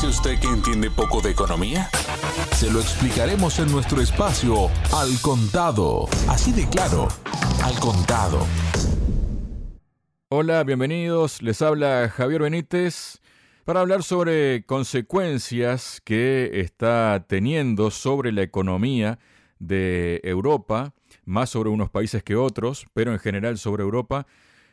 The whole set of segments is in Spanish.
dice usted que entiende poco de economía? Se lo explicaremos en nuestro espacio Al Contado. Así de claro, Al Contado. Hola, bienvenidos. Les habla Javier Benítez para hablar sobre consecuencias que está teniendo sobre la economía de Europa, más sobre unos países que otros, pero en general sobre Europa,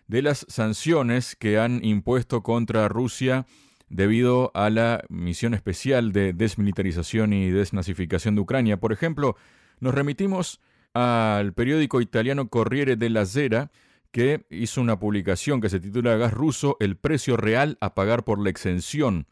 de las sanciones que han impuesto contra Rusia debido a la misión especial de desmilitarización y desnazificación de Ucrania. Por ejemplo, nos remitimos al periódico italiano Corriere della Sera, que hizo una publicación que se titula Gas ruso, el precio real a pagar por la exención.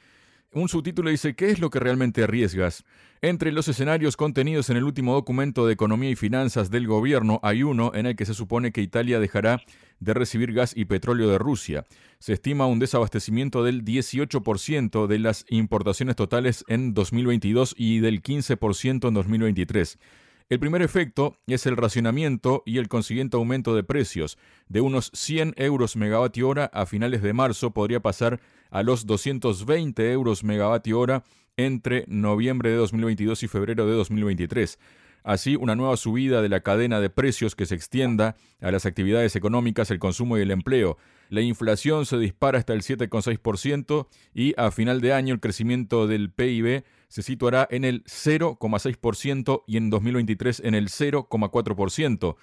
Un subtítulo dice, ¿qué es lo que realmente arriesgas? Entre los escenarios contenidos en el último documento de economía y finanzas del gobierno hay uno en el que se supone que Italia dejará de recibir gas y petróleo de Rusia. Se estima un desabastecimiento del 18% de las importaciones totales en 2022 y del 15% en 2023. El primer efecto es el racionamiento y el consiguiente aumento de precios. De unos 100 euros megavatio hora a finales de marzo podría pasar a los 220 euros megavatio hora entre noviembre de 2022 y febrero de 2023. Así, una nueva subida de la cadena de precios que se extienda a las actividades económicas, el consumo y el empleo. La inflación se dispara hasta el 7,6% y a final de año el crecimiento del PIB se situará en el 0,6% y en 2023 en el 0,4%.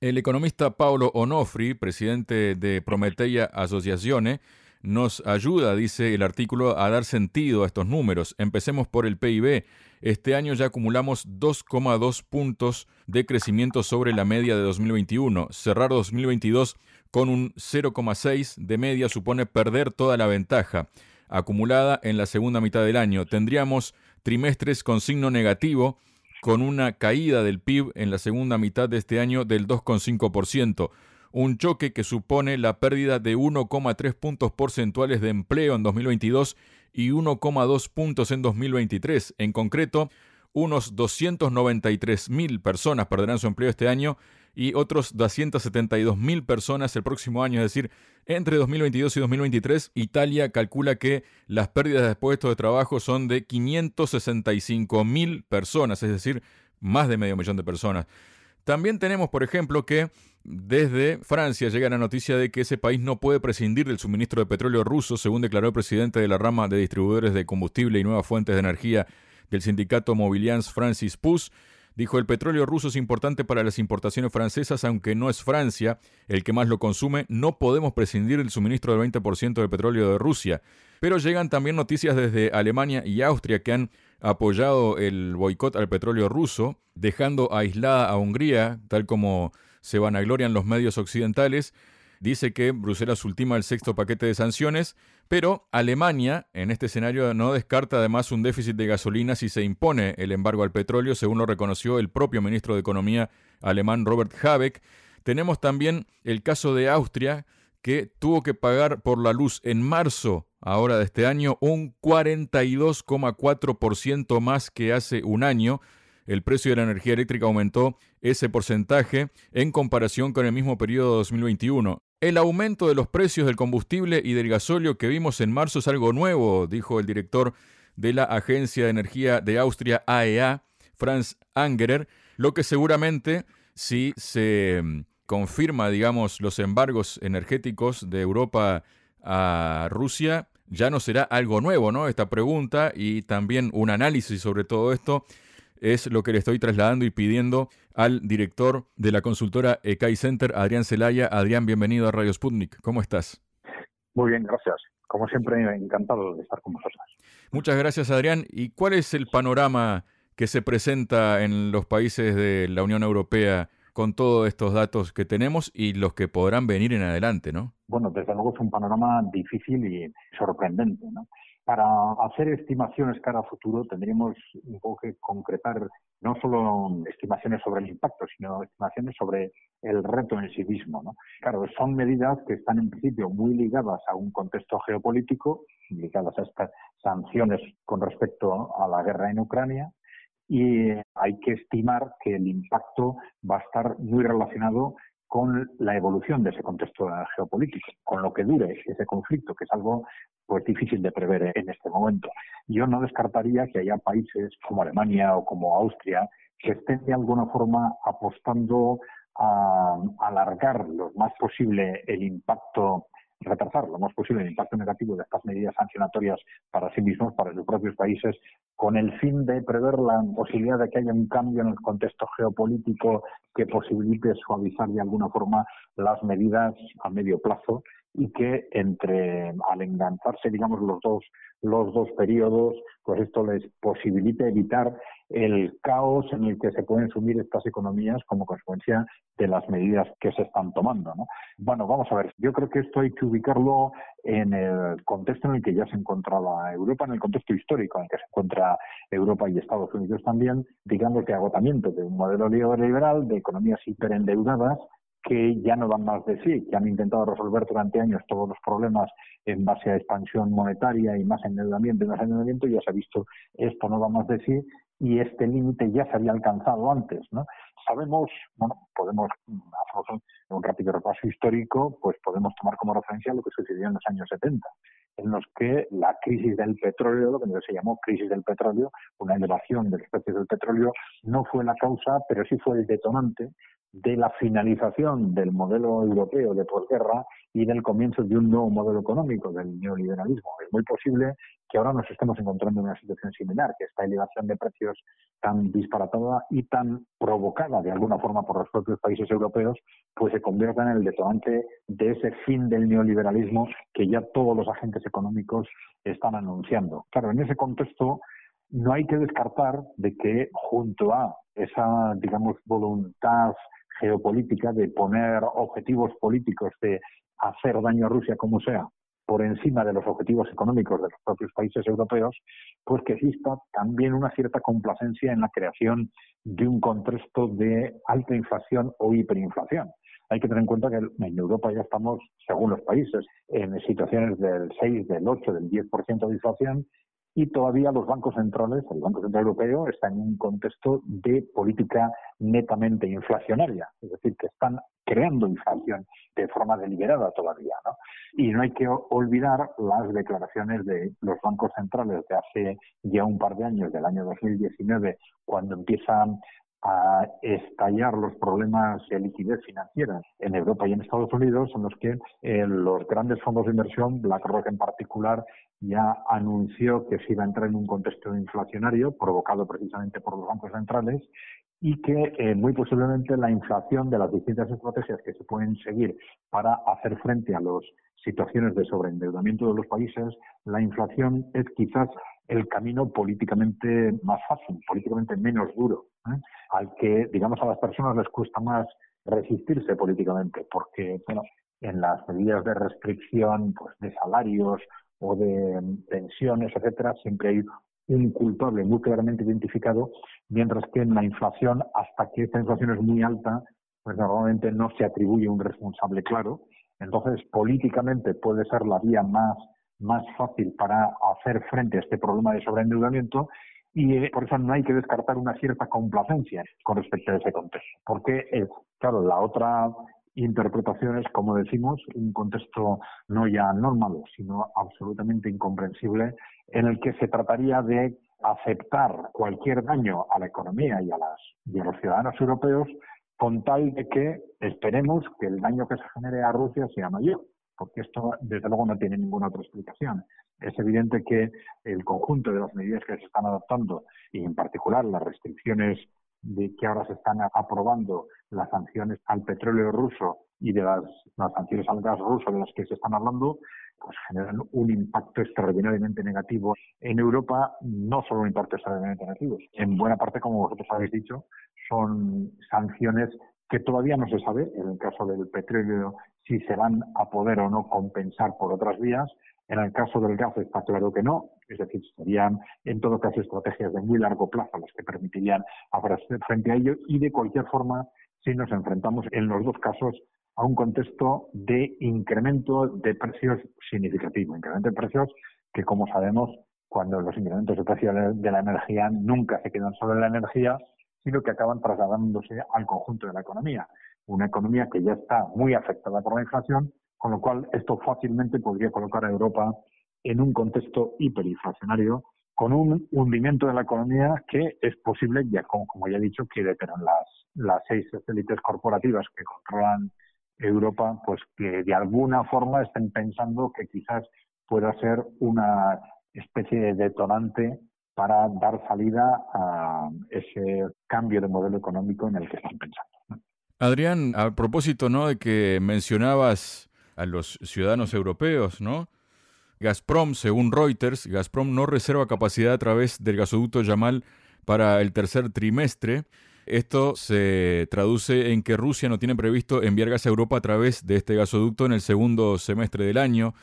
El economista Paolo Onofri, presidente de Prometeia Associazione, nos ayuda, dice el artículo, a dar sentido a estos números. Empecemos por el PIB. Este año ya acumulamos 2,2 puntos de crecimiento sobre la media de 2021. Cerrar 2022 con un 0,6 de media supone perder toda la ventaja acumulada en la segunda mitad del año. Tendríamos trimestres con signo negativo, con una caída del PIB en la segunda mitad de este año del 2,5% un choque que supone la pérdida de 1,3 puntos porcentuales de empleo en 2022 y 1,2 puntos en 2023. En concreto, unos 293 mil personas perderán su empleo este año y otros 272 mil personas el próximo año. Es decir, entre 2022 y 2023, Italia calcula que las pérdidas de puestos de trabajo son de 565 mil personas, es decir, más de medio millón de personas. También tenemos, por ejemplo, que desde Francia llega la noticia de que ese país no puede prescindir del suministro de petróleo ruso, según declaró el presidente de la rama de distribuidores de combustible y nuevas fuentes de energía del sindicato Mobilians, Francis Pus. Dijo, el petróleo ruso es importante para las importaciones francesas, aunque no es Francia el que más lo consume, no podemos prescindir del suministro del 20% del petróleo de Rusia. Pero llegan también noticias desde Alemania y Austria que han apoyado el boicot al petróleo ruso, dejando aislada a Hungría, tal como se vanaglorian los medios occidentales. Dice que Bruselas ultima el sexto paquete de sanciones, pero Alemania en este escenario no descarta además un déficit de gasolina si se impone el embargo al petróleo, según lo reconoció el propio ministro de Economía alemán Robert Habeck. Tenemos también el caso de Austria, que tuvo que pagar por la luz en marzo ahora de este año un 42,4% más que hace un año. El precio de la energía eléctrica aumentó ese porcentaje en comparación con el mismo periodo de 2021. El aumento de los precios del combustible y del gasóleo que vimos en marzo es algo nuevo, dijo el director de la Agencia de Energía de Austria, AEA, e Franz Angerer, lo que seguramente si se mm, confirma, digamos, los embargos energéticos de Europa a Rusia, ya no será algo nuevo, ¿no? Esta pregunta y también un análisis sobre todo esto es lo que le estoy trasladando y pidiendo al director de la consultora ECAI Center, Adrián Celaya. Adrián, bienvenido a Radio Sputnik. ¿Cómo estás? Muy bien, gracias. Como siempre, encantado de estar con vosotros. Muchas gracias, Adrián. ¿Y cuál es el panorama que se presenta en los países de la Unión Europea con todos estos datos que tenemos y los que podrán venir en adelante, ¿no? Bueno, desde luego es un panorama difícil y sorprendente, ¿no? Para hacer estimaciones cara a futuro tendríamos un poco que concretar no solo estimaciones sobre el impacto, sino estimaciones sobre el reto en sí mismo. ¿no? Claro, son medidas que están en principio muy ligadas a un contexto geopolítico, ligadas a estas sanciones con respecto a la guerra en Ucrania, y hay que estimar que el impacto va a estar muy relacionado con la evolución de ese contexto geopolítico, con lo que dure ese conflicto, que es algo pues difícil de prever en este momento. yo no descartaría que haya países como Alemania o como Austria que estén de alguna forma apostando a alargar lo más posible el impacto retrasar lo más posible el impacto negativo de estas medidas sancionatorias para sí mismos, para sus propios países, con el fin de prever la posibilidad de que haya un cambio en el contexto geopolítico que posibilite suavizar de alguna forma las medidas a medio plazo y que entre al engancharse digamos los dos los dos periodos pues esto les posibilite evitar el caos en el que se pueden sumir estas economías como consecuencia de las medidas que se están tomando ¿no? bueno vamos a ver yo creo que esto hay que ubicarlo en el contexto en el que ya se encontraba Europa en el contexto histórico en el que se encuentra Europa y Estados Unidos también digamos que agotamiento de un modelo neoliberal de economías hiperendeudadas que ya no dan más de sí, que han intentado resolver durante años todos los problemas en base a expansión monetaria y más endeudamiento y más endeudamiento, ya se ha visto esto no da más de sí y este límite ya se había alcanzado antes, ¿no? Sabemos, bueno, podemos hacer un rápido repaso histórico, pues podemos tomar como referencia lo que sucedió en los años 70, en los que la crisis del petróleo, lo que se llamó crisis del petróleo, una elevación de los precios del petróleo, no fue la causa, pero sí fue el detonante de la finalización del modelo europeo de posguerra y del comienzo de un nuevo modelo económico, del neoliberalismo. Es muy posible que ahora nos estemos encontrando en una situación similar, que esta elevación de precios tan disparatada y tan provocada de alguna forma por los propios países europeos, pues se convierta en el detonante de ese fin del neoliberalismo que ya todos los agentes económicos están anunciando. Claro, en ese contexto no hay que descartar de que junto a esa, digamos, voluntad geopolítica de poner objetivos políticos de hacer daño a Rusia como sea por encima de los objetivos económicos de los propios países europeos, pues que exista también una cierta complacencia en la creación de un contexto de alta inflación o hiperinflación. Hay que tener en cuenta que en Europa ya estamos, según los países, en situaciones del 6, del 8, del 10% de inflación y todavía los bancos centrales, el Banco Central Europeo, está en un contexto de política netamente inflacionaria, es decir, que están creando inflación de forma deliberada todavía. ¿no? Y no hay que olvidar las declaraciones de los bancos centrales de hace ya un par de años, del año 2019, cuando empiezan a estallar los problemas de liquidez financiera en Europa y en Estados Unidos, en los que los grandes fondos de inversión, BlackRock en particular, ya anunció que se iba a entrar en un contexto inflacionario provocado precisamente por los bancos centrales y que eh, muy posiblemente la inflación de las distintas estrategias que se pueden seguir para hacer frente a las situaciones de sobreendeudamiento de los países, la inflación es quizás el camino políticamente más fácil, políticamente menos duro, ¿eh? Al que, digamos, a las personas les cuesta más resistirse políticamente, porque, bueno, en las medidas de restricción pues, de salarios o de pensiones, etcétera, siempre hay un culpable muy claramente identificado, mientras que en la inflación, hasta que esta inflación es muy alta, pues normalmente no se atribuye un responsable claro. Entonces, políticamente puede ser la vía más más fácil para hacer frente a este problema de sobreendeudamiento y eh, por eso no hay que descartar una cierta complacencia con respecto a ese contexto. Porque, es, claro, la otra interpretación es, como decimos, un contexto no ya normal, sino absolutamente incomprensible, en el que se trataría de aceptar cualquier daño a la economía y a, las, y a los ciudadanos europeos con tal de que esperemos que el daño que se genere a Rusia sea mayor porque esto desde luego no tiene ninguna otra explicación. Es evidente que el conjunto de las medidas que se están adoptando y en particular las restricciones de que ahora se están aprobando las sanciones al petróleo ruso y de las, sanciones al gas ruso de las que se están hablando, pues generan un impacto extraordinariamente negativo en Europa, no solo un impacto extraordinariamente negativo, en buena parte, como vosotros habéis dicho, son sanciones que todavía no se sabe, en el caso del petróleo, si se van a poder o no compensar por otras vías. En el caso del gas está claro que no, es decir, serían en todo caso estrategias de muy largo plazo las que permitirían hacer frente a ello y de cualquier forma, si nos enfrentamos en los dos casos a un contexto de incremento de precios significativo, incremento de precios que, como sabemos, cuando los incrementos de precios de la energía nunca se quedan solo en la energía, sino que acaban trasladándose al conjunto de la economía. Una economía que ya está muy afectada por la inflación, con lo cual esto fácilmente podría colocar a Europa en un contexto hiperinflacionario con un hundimiento de la economía que es posible, ya como, ya he dicho, que las, las seis élites corporativas que controlan Europa, pues que de alguna forma estén pensando que quizás pueda ser una especie de detonante para dar salida a ese cambio de modelo económico en el que están pensando. Adrián, a propósito ¿no? de que mencionabas a los ciudadanos europeos, ¿no? Gazprom, según Reuters, Gazprom no reserva capacidad a través del gasoducto Yamal para el tercer trimestre. Esto se traduce en que Rusia no tiene previsto enviar gas a Europa a través de este gasoducto en el segundo semestre del año.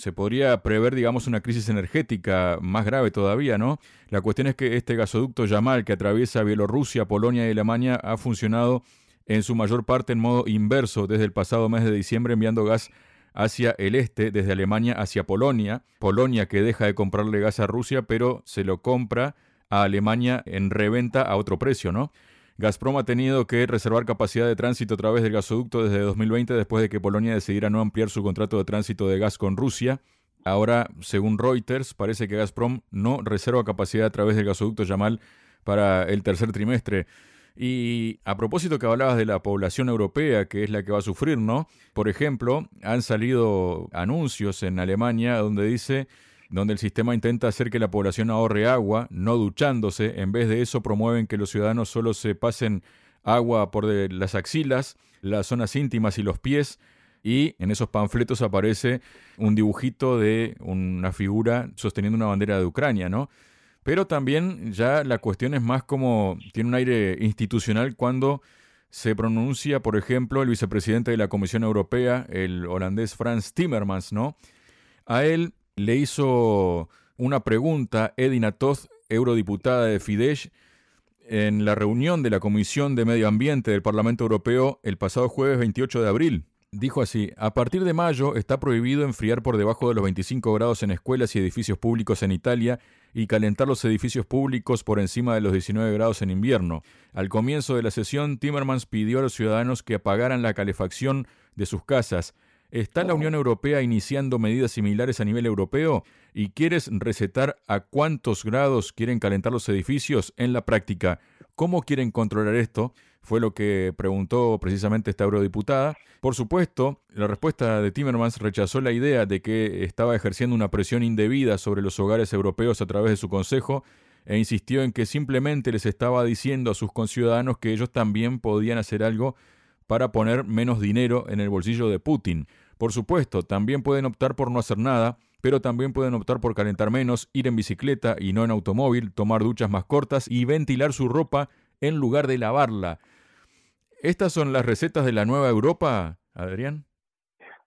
Se podría prever, digamos, una crisis energética más grave todavía, ¿no? La cuestión es que este gasoducto Yamal que atraviesa Bielorrusia, Polonia y Alemania ha funcionado en su mayor parte en modo inverso desde el pasado mes de diciembre enviando gas hacia el este, desde Alemania hacia Polonia. Polonia que deja de comprarle gas a Rusia, pero se lo compra a Alemania en reventa a otro precio, ¿no? Gazprom ha tenido que reservar capacidad de tránsito a través del gasoducto desde 2020 después de que Polonia decidiera no ampliar su contrato de tránsito de gas con Rusia. Ahora, según Reuters, parece que Gazprom no reserva capacidad a través del gasoducto Yamal para el tercer trimestre. Y a propósito que hablabas de la población europea, que es la que va a sufrir, ¿no? Por ejemplo, han salido anuncios en Alemania donde dice donde el sistema intenta hacer que la población ahorre agua, no duchándose. En vez de eso, promueven que los ciudadanos solo se pasen agua por las axilas, las zonas íntimas y los pies. Y en esos panfletos aparece un dibujito de una figura sosteniendo una bandera de Ucrania, ¿no? Pero también ya la cuestión es más como tiene un aire institucional cuando se pronuncia, por ejemplo, el vicepresidente de la Comisión Europea, el holandés Frans Timmermans, ¿no? A él le hizo una pregunta Edina Toth, eurodiputada de Fidesz, en la reunión de la Comisión de Medio Ambiente del Parlamento Europeo el pasado jueves 28 de abril. Dijo así, a partir de mayo está prohibido enfriar por debajo de los 25 grados en escuelas y edificios públicos en Italia y calentar los edificios públicos por encima de los 19 grados en invierno. Al comienzo de la sesión, Timmermans pidió a los ciudadanos que apagaran la calefacción de sus casas ¿Está la Unión Europea iniciando medidas similares a nivel europeo? ¿Y quieres recetar a cuántos grados quieren calentar los edificios en la práctica? ¿Cómo quieren controlar esto? Fue lo que preguntó precisamente esta eurodiputada. Por supuesto, la respuesta de Timmermans rechazó la idea de que estaba ejerciendo una presión indebida sobre los hogares europeos a través de su consejo e insistió en que simplemente les estaba diciendo a sus conciudadanos que ellos también podían hacer algo para poner menos dinero en el bolsillo de Putin. Por supuesto, también pueden optar por no hacer nada, pero también pueden optar por calentar menos, ir en bicicleta y no en automóvil, tomar duchas más cortas y ventilar su ropa en lugar de lavarla. ¿Estas son las recetas de la nueva Europa, Adrián?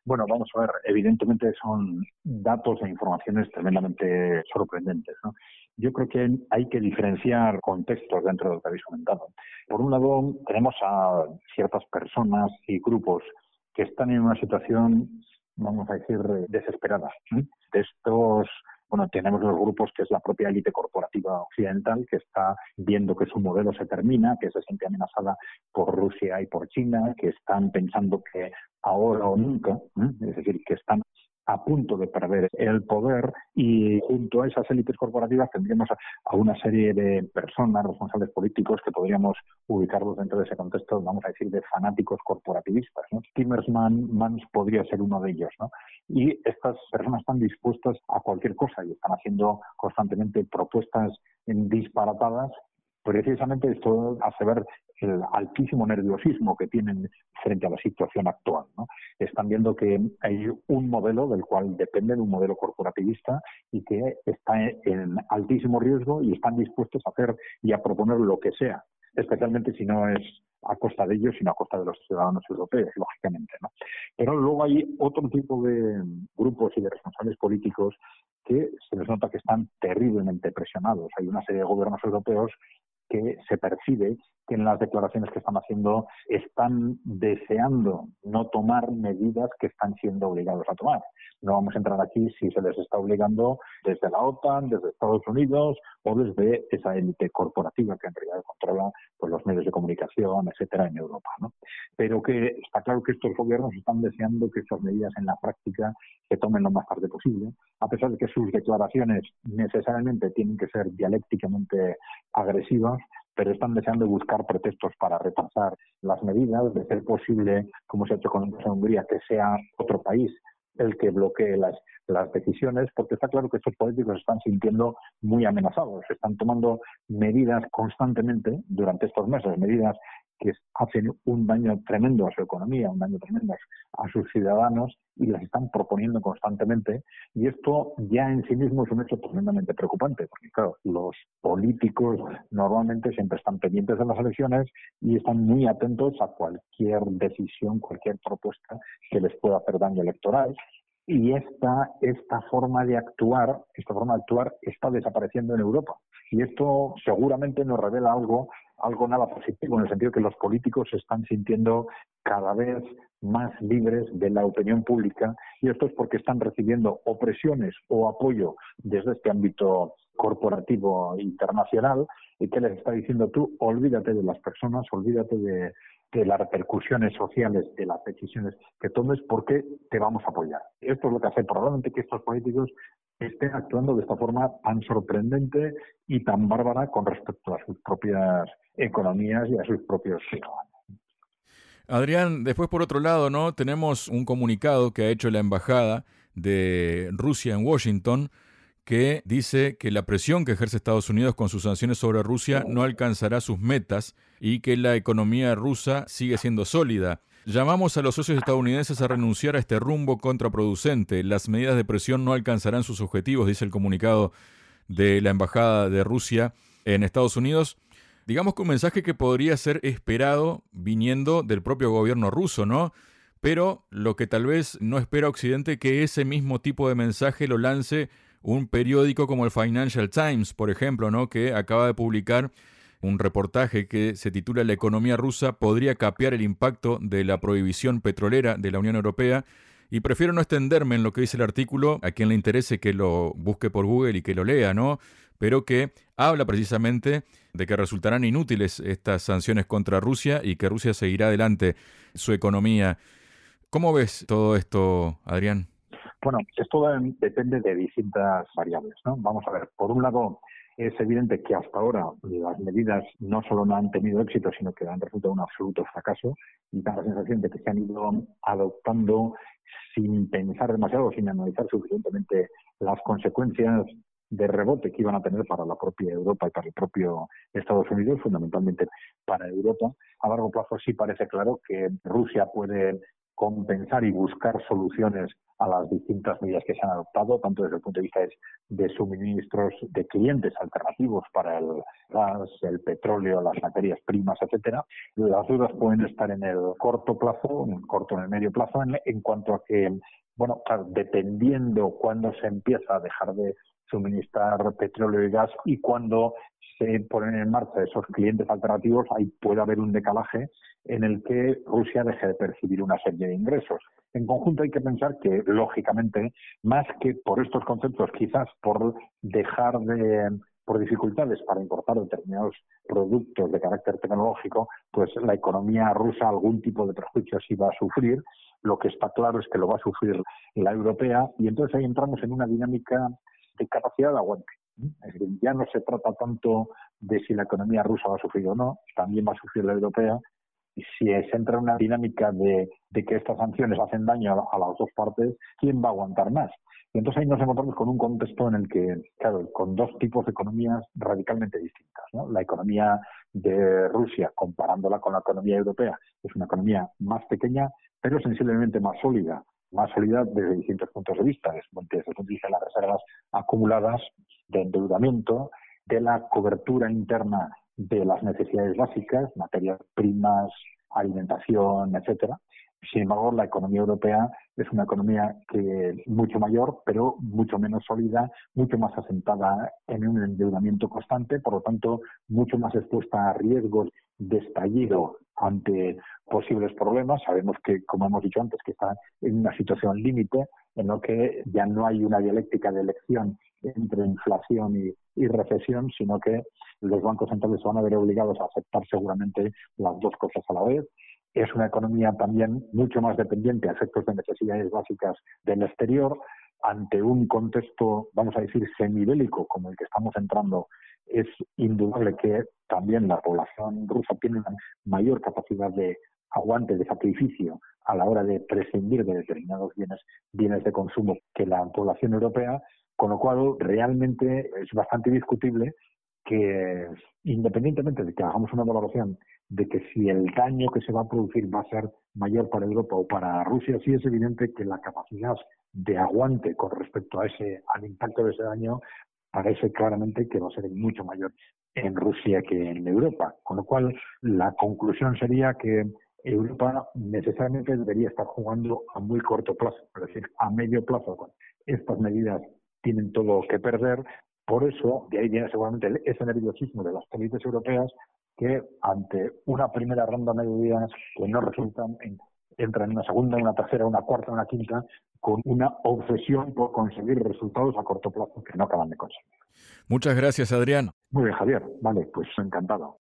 Bueno, vamos a ver, evidentemente son datos e informaciones tremendamente sorprendentes. Yo creo que hay que diferenciar contextos dentro de lo que habéis comentado. Por un lado, tenemos a ciertas personas y grupos que están en una situación, vamos a decir, desesperada. De estos bueno, tenemos los grupos que es la propia élite corporativa occidental que está viendo que su modelo se termina, que se siente amenazada por Rusia y por China, que están pensando que ahora o nunca, es decir, que están a punto de perder el poder y junto a esas élites corporativas tendríamos a, una serie de personas, responsables políticos que podríamos ubicarlos dentro de ese contexto, vamos a decir, de fanáticos corporativistas. ¿no? Podría ser uno de ellos. ¿no? Y estas personas están dispuestas a cualquier cosa y están haciendo constantemente propuestas disparatadas precisamente esto hace ver el altísimo nerviosismo que tienen frente a la situación actual. ¿no? Están viendo que hay un modelo del cual depende de un modelo corporativista y que está en altísimo riesgo y están dispuestos a hacer y a proponer lo que sea, especialmente si no es a costa de ellos, sino a costa de los ciudadanos europeos, lógicamente. ¿no? Pero luego hay otro tipo de grupos y de responsables políticos que se les nota que están terriblemente presionados. Hay una serie de gobiernos europeos que se percibe en las declaraciones que están haciendo están deseando no tomar medidas que están siendo obligados a tomar. No vamos a entrar aquí si se les está obligando desde la OTAN, desde Estados Unidos o desde esa élite corporativa que en realidad controla pues, los medios de comunicación, etcétera, en Europa. Pero que está claro que estos gobiernos están deseando que estas medidas en la práctica se tomen lo más tarde posible, a pesar de que sus declaraciones necesariamente tienen que ser dialécticamente agresivas, pero están deseando buscar pretextos para retrasar las medidas, de ser posible, como se ha hecho con Hungría, que sea otro país el que bloquee las, las decisiones, porque está claro que estos políticos están sintiendo muy amenazados, están tomando medidas constantemente durante estos meses, medidas que hacen un daño tremendo a su economía, un daño tremendo a sus ciudadanos y las están proponiendo constantemente. Y esto ya en sí mismo es un hecho tremendamente preocupante, porque claro, los políticos normalmente siempre están pendientes de las elecciones y están muy atentos a cualquier decisión, cualquier propuesta que les pueda hacer daño electoral. Y esta, esta forma de actuar, esta forma de actuar está desapareciendo en Europa. Y esto seguramente nos revela algo algo nada positivo, en el sentido que los políticos se están sintiendo cada vez más libres de la opinión pública y esto es porque están recibiendo opresiones o apoyo desde este ámbito corporativo internacional y que les está diciendo tú olvídate de las personas, olvídate de, de las repercusiones sociales de las decisiones que tomes porque te vamos a apoyar. Esto es lo que hace probablemente que estos políticos estén actuando de esta forma tan sorprendente y tan bárbara con respecto a sus propias economías y a sus propios ciudadanos. Adrián, después por otro lado, ¿no? Tenemos un comunicado que ha hecho la embajada de Rusia en Washington que dice que la presión que ejerce Estados Unidos con sus sanciones sobre Rusia no alcanzará sus metas y que la economía rusa sigue siendo sólida. Llamamos a los socios estadounidenses a renunciar a este rumbo contraproducente. Las medidas de presión no alcanzarán sus objetivos, dice el comunicado de la Embajada de Rusia en Estados Unidos digamos que un mensaje que podría ser esperado viniendo del propio gobierno ruso, ¿no? Pero lo que tal vez no espera Occidente que ese mismo tipo de mensaje lo lance un periódico como el Financial Times, por ejemplo, ¿no? que acaba de publicar un reportaje que se titula La economía rusa podría capear el impacto de la prohibición petrolera de la Unión Europea. Y prefiero no extenderme en lo que dice el artículo, a quien le interese que lo busque por Google y que lo lea, ¿no? Pero que habla precisamente de que resultarán inútiles estas sanciones contra Rusia y que Rusia seguirá adelante su economía. ¿Cómo ves todo esto, Adrián? Bueno, esto depende de distintas variables. ¿no? Vamos a ver, por un lado, es evidente que hasta ahora las medidas no solo no han tenido éxito, sino que han resultado un absoluto fracaso y da la sensación de que se han ido adoptando sin pensar demasiado, sin analizar suficientemente las consecuencias de rebote que iban a tener para la propia Europa y para el propio Estados Unidos, fundamentalmente para Europa. A largo plazo sí parece claro que Rusia puede compensar y buscar soluciones a las distintas medidas que se han adoptado, tanto desde el punto de vista de suministros de clientes alternativos para el gas, el petróleo, las materias primas, etcétera. Las dudas pueden estar en el corto plazo, en el corto en el medio plazo, en, cuanto a que, bueno, dependiendo cuándo se empieza a dejar de suministrar petróleo y gas y cuando se ponen en marcha esos clientes alternativos, ahí puede haber un decalaje en el que Rusia deje de percibir una serie de ingresos. En conjunto hay que pensar que, lógicamente, más que por estos conceptos, quizás por dejar de por dificultades para importar determinados productos de carácter tecnológico, pues la economía rusa algún tipo de perjuicio sí va a sufrir. Lo que está claro es que lo va a sufrir la europea y entonces ahí entramos en una dinámica de capacidad de aguante. Es decir, ya no se trata tanto de si la economía rusa va a sufrir o no, también va a sufrir la europea. Y si se entra en una dinámica de, que estas sanciones hacen daño a, las dos partes, ¿quién va a aguantar más? Y entonces ahí nos encontramos con un contexto en el que, claro, con dos tipos de economías radicalmente distintas. La economía de Rusia, comparándola con la economía europea, es una economía más pequeña, pero sensiblemente más sólida más sólida desde distintos puntos de vista, desde el punto de vista las reservas acumuladas de endeudamiento, de la cobertura interna de las necesidades básicas, materias primas, alimentación, etcétera. Sin embargo, la economía europea es una economía que mucho mayor, pero mucho menos sólida, mucho más asentada en un endeudamiento constante, por lo tanto, mucho más expuesta a riesgos de estallido ante posibles problemas. Sabemos que, como hemos dicho antes, que está en una situación límite en lo que ya no hay una dialéctica de elección entre inflación y, y, recesión, sino que los bancos centrales se van a ver obligados a aceptar seguramente las dos cosas a la vez. Es una economía también mucho más dependiente a efectos de necesidades básicas del exterior. Ante un contexto, vamos a decir, semibélico como el que estamos entrando, es indudable que también la población rusa tiene una mayor capacidad de aguante, de sacrificio a la hora de prescindir de determinados bienes, bienes de consumo que la población europea, con lo cual realmente es bastante discutible que independientemente de que hagamos una valoración de que si el daño que se va a producir va a ser mayor para Europa o para Rusia, sí es evidente que la capacidad de aguante con respecto a ese al impacto de ese daño parece claramente que va a ser mucho mayor en Rusia que en Europa. Con lo cual, la conclusión sería que Europa necesariamente debería estar jugando a muy corto plazo, es decir, a medio plazo. Estas medidas tienen todo que perder. Por eso, de ahí viene seguramente ese nerviosismo de las élites europeas que ante una primera ronda de medidas que no resultan, entran en una segunda, una tercera, una cuarta, una quinta, con una obsesión por conseguir resultados a corto plazo que no acaban de conseguir. Muchas gracias, Adrián. Muy bien, Javier. Vale, pues encantado.